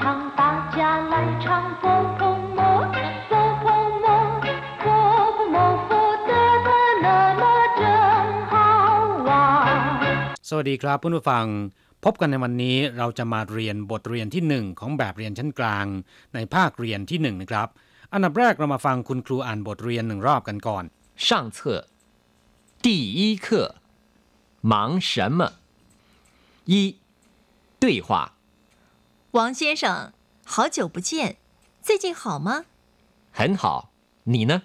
唱，大家来唱波波摩，波波摩，波波摩佛得的那么真好玩。 สวัสดีครับเพื่อนผู้ฟัง พบกันในวันนี้เราจะมาเรียนบทเรียนที่หนึ่งของแบบเรียนชั้นกลาง ในภาคเรียนที่หนึ่งนะครับ อันดับแรกเรามาฟังคุณครูอ่านบทเรียนหนึ่งรอบกันก่อน 上册第一课，忙什么？一对话， 王先生，好久不见，最近好吗？很好，你呢？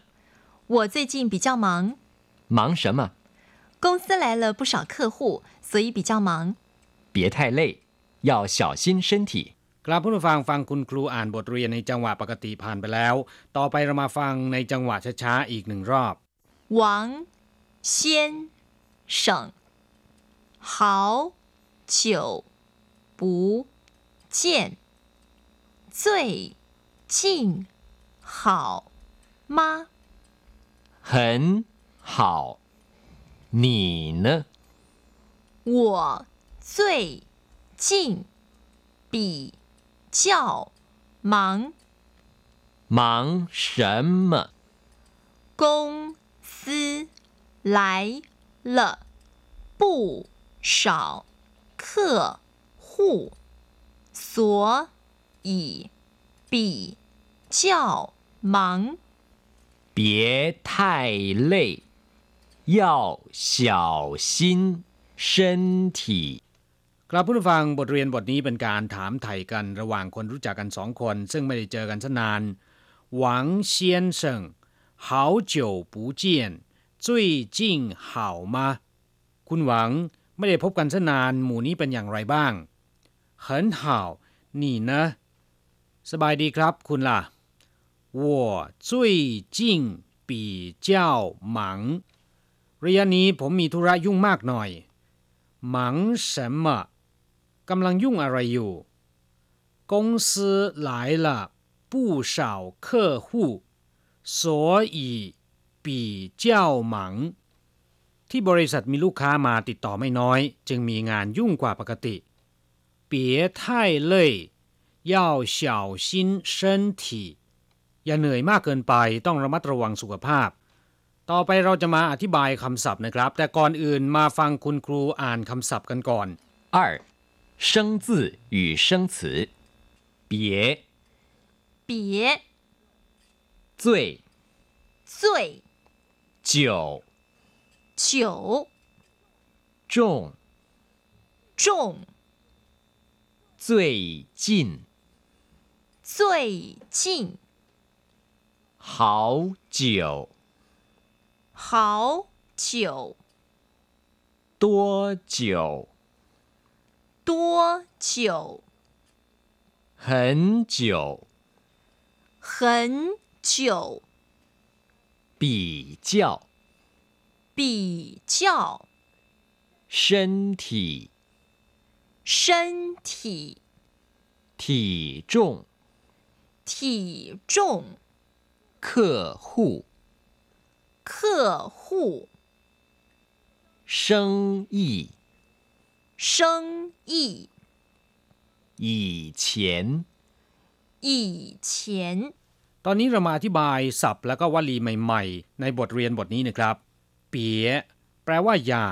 我最近比较忙，忙什么？公司来了不少客户，所以比较忙。别太累，要小心身体。 ครับเพื่อนผู้ฟังฟังคุณครูอ่านบทเรียนในจังหวะปกติผ่านไปแล้ว ต่อไปเรามาฟังในจังหวะช้าๆอีกหนึ่งรอบ 王先生，好久不 见，最近好吗？很好，你呢？我最近比较忙，忙什么？公司来了不少客户，所以比较忙。别太累，要小心身体。 ครับเพื่อนผู้ฟังบทเรียนบทนี้เป็นการถามไถ่กันระหว่างคนรู้จักกันสองคน ซึ่งไม่ได้เจอกันซะนานหวังเซียนเซิง好久不见最近好吗คุณหวังไม่ได้พบกันซะนาน หมู่นี้เป็นอย่างไรบ้าง 很好你呢สบายดีครับ คุณล่ะ我最近比较忙ระยะนี้ผมมีธุระยุ่งมากหน่อย忙什么กำลังยุ่งอะไรอยู่公司来了不少客户所以比较忙ที่บริษัทมีลูกค้ามาติดต่อไม่น้อย จึงมีงานยุ่งกว่าปกติ 别太累要小心身体อย่าเหนื่อยมากเกินไปต้องระมัดระวังสุขภาพ ต่อไปเราจะมาอธิบายคำศัพท์นะครับ แต่ก่อนอื่นมาฟังคุณครูอ่านคำศัพท์กันก่อน 二，生字与生词，别、别最、最久、久重、重 最近、最近。好久、好久。多久、多久？很久、很久。比较、比较。身体、身体体重、体重客户、客户生意、生意以前、以前 ตอนนี้เรามาอธิบายศัพท์แล้วก็วลีใหม่ๆ ในบทเรียนบทนี้นะครับ เปียแปลว่าอย่า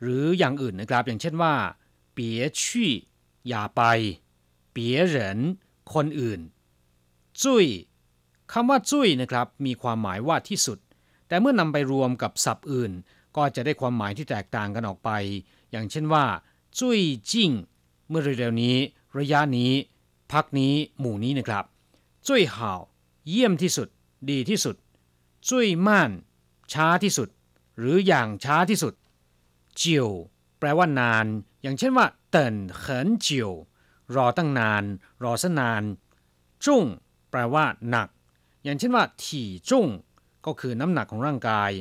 หรืออย่างอื่นนะครับ อย่างเช่นว่า เปียชี่อย่าไปเปียเหรินคนอื่นจุ้ยคำว่าจุ้ยนะครับมีความหมายว่าที่สุด แต่เมื่อนำไปรวมกับศัพท์อื่น ก็จะได้ความหมายที่แตกต่างกันออกไป อย่างเช่นว่าจุ้ยจิ้งเมื่อเร็วๆนี้ ระยะนี้ พักนี้หมู่นี้นะครับจุ้ยห่าวเยี่ยมที่สุด ดีที่สุดจุ้ยม่านช้าที่สุด หรืออย่างช้าที่สุด เจียว ลว่านาน อย่างเช่นว่าเติ่นเขินจียวรอตั้งนาน รอซะนาน จุ้งแปลว่าหนัก อย่างเช่นว่า ถี่จุ้งก็คือน้ำหนักของร่างกาย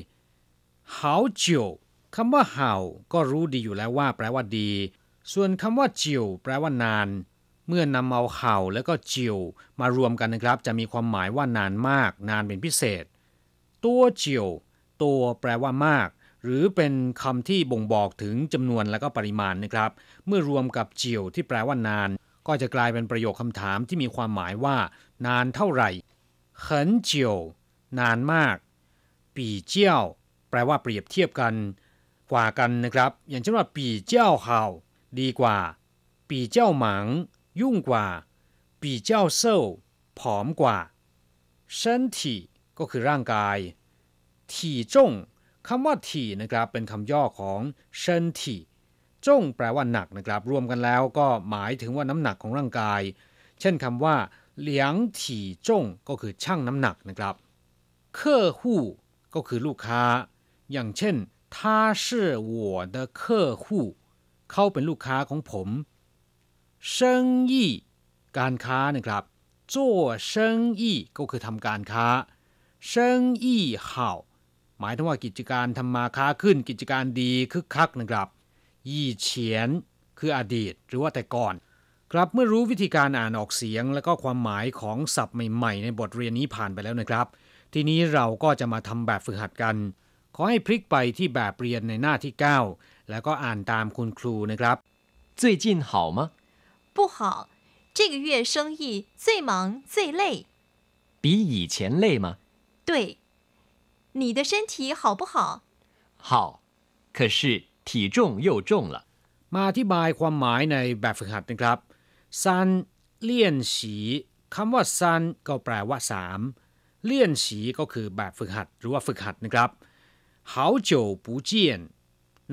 หาวจียวคำว่าเหาก็รู้ดีอยู่แล้วว่า แปลว่าดี ส่วนคำว่าจียวแปลว่านาน เมื่อนำเอาเห่าแล้วก็จียวมารวมกันนะครับ จะมีความหมายว่านานมาก นานเป็นพิเศษ ตัวจียวตัวแปลว่ามาก หรือเป็นคำที่บ่งบอกถึงจำนวนและก็ปริมาณนะครับ เมื่อรวมกับเจียวที่แปลว่านาน ก็จะกลายเป็นประโยคคำถามที่มีความหมายว่า นานเท่าไหร่很久นานมากปีเจี้ยวแปลว่าเปรียบเทียบกัน กว่ากันนะครับ อย่างเช่นว่าปีเจ้าเฮาดีกว่า ปีเจ้าหมัง ยุ่งกว่า ปีเจ้าเซาผอมกว่า身体ก็คือร่างกายถี่จง คำว่าถี่นะครับเป็นคำย่อของเชินถี่จงแปลว่าหนักนะครับ รวมกันแล้วก็หมายถึงว่าน้ำหนักของร่างกาย เช่นคำว่าเหลียงถี่จงก็คือช่างน้ำหนักนะครับเคอหู้ก็คือลูกค้า อย่างเช่น他是我的客户เขาเป็นลูกค้าของผม生意การค้านะครับ做生意ก็คือทำการค้า生意好ห มายถึงว่ากิจการทำมาค้าขึ้น กิจการดีคึกคักนะครับยี่เฉียน คืออดีต หรือว่าแต่ก่อน ครับเมื่อรู้วิธีการอ่านออกเสียง และก็ความหมายของศัพท์ใหม่ๆ ในบทเรียนนี้ผ่านไปแล้วนะครับ ทีนี้เราก็จะมาทำแบบฝึกหัดกัน ขอให้พลิกไปที่แบบเรียนในหน้าที่ 9 แล้วก็อ่านตามคุณครูนะครับ 最近好吗？不好，这个月生意最忙最累。比以前累吗？对， 你的身体好不好？好，可是体重又重了。 มาอธิบายความหมายในแบบฝึกหัดนะครับซันเลี่ยนฉีคำว่าซันก็แปลว่าสามเลี่ยนฉีก็คือแบบฝึกหัด หรือว่าฝึกหัดนะครับ好久不见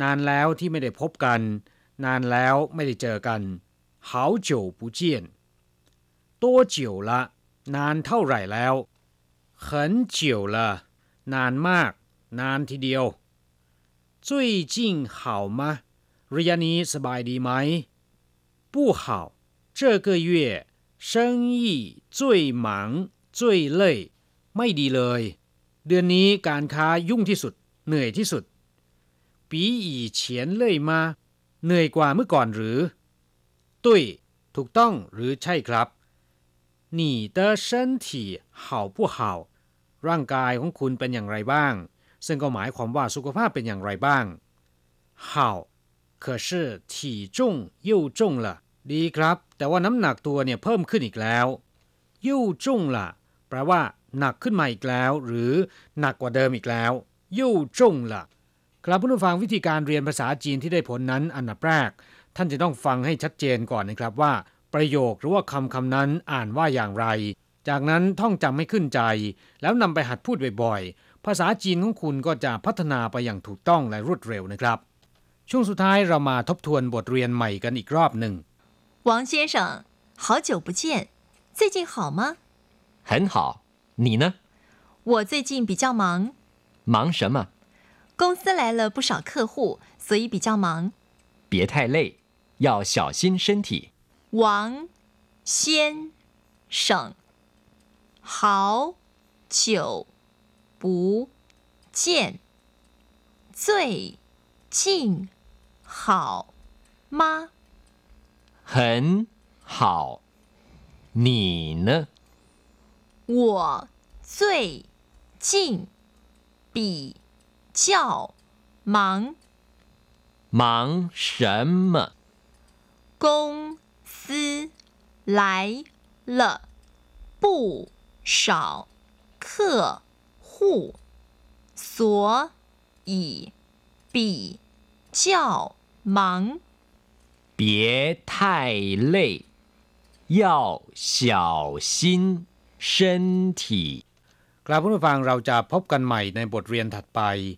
นานแล้วที่ไม่ได้พบกัน นานแล้วไม่ได้เจอกัน好久不见多久了นานเท่าไหร่แล้ว很久了 นานมาก นานทีเดียว最近好吗ระยะนี้สบายดีไหม不好这个月生意最忙最累ไม่ดีเลย เดือนนี้การค้ายุ่งที่สุด เหนื่อยที่สุด比以前累吗เหนื่อยกว่าเมื่อก่อนหรือตุ้ยถูกต้องหรือใช่ครับ你的身体好不好 ร่างกายของคุณเป็นอย่างไรบ้าง ซึ่งก็หมายความว่าสุขภาพเป็นอย่างไรบ้าง好可是体重又重了ดีครับ แต่ว่าน้ำหนักตัวเนี่ยเพิ่มขึ้นอีกแล้ว又重了แปลว่า หนักขึ้นมาอีกแล้ว หรือหนักกว่าเดิมอีกแล้ว又重了ครับผู้ฟังวิธีการเรียนภาษาจีนที่ได้ผลนั้นอันดับแรก ท่านจะต้องฟังให้ชัดเจนก่อนนะครับว่า ประโยคหรือว่าคำคำนั้นอ่านว่าอย่างไร จากนั้นท่องจำให้ขึ้นใจ แล้วนำไปหัดพูดบ่อยๆ ภาษาจีนของคุณก็จะพัฒนาไปอย่างถูกต้องและรวดเร็วนะครับ ช่วงสุดท้ายเรามาทบทวนบทเรียนใหม่กันอีกรอบหนึ่ง 王先生，好久不见，最近好吗？很好，你呢？我最近比较忙，忙什么？公司来了不少客户，所以比较忙。别太累，要小心身体。王先生， 好久不见，最近好吗？很好，你呢？我最近比较忙，忙什么？公司来了不少客户，所以比较忙。别太累，要小心身体。 ครับผู้ฟังเราจะพบกันใหม่ในบทเรียนถัดไป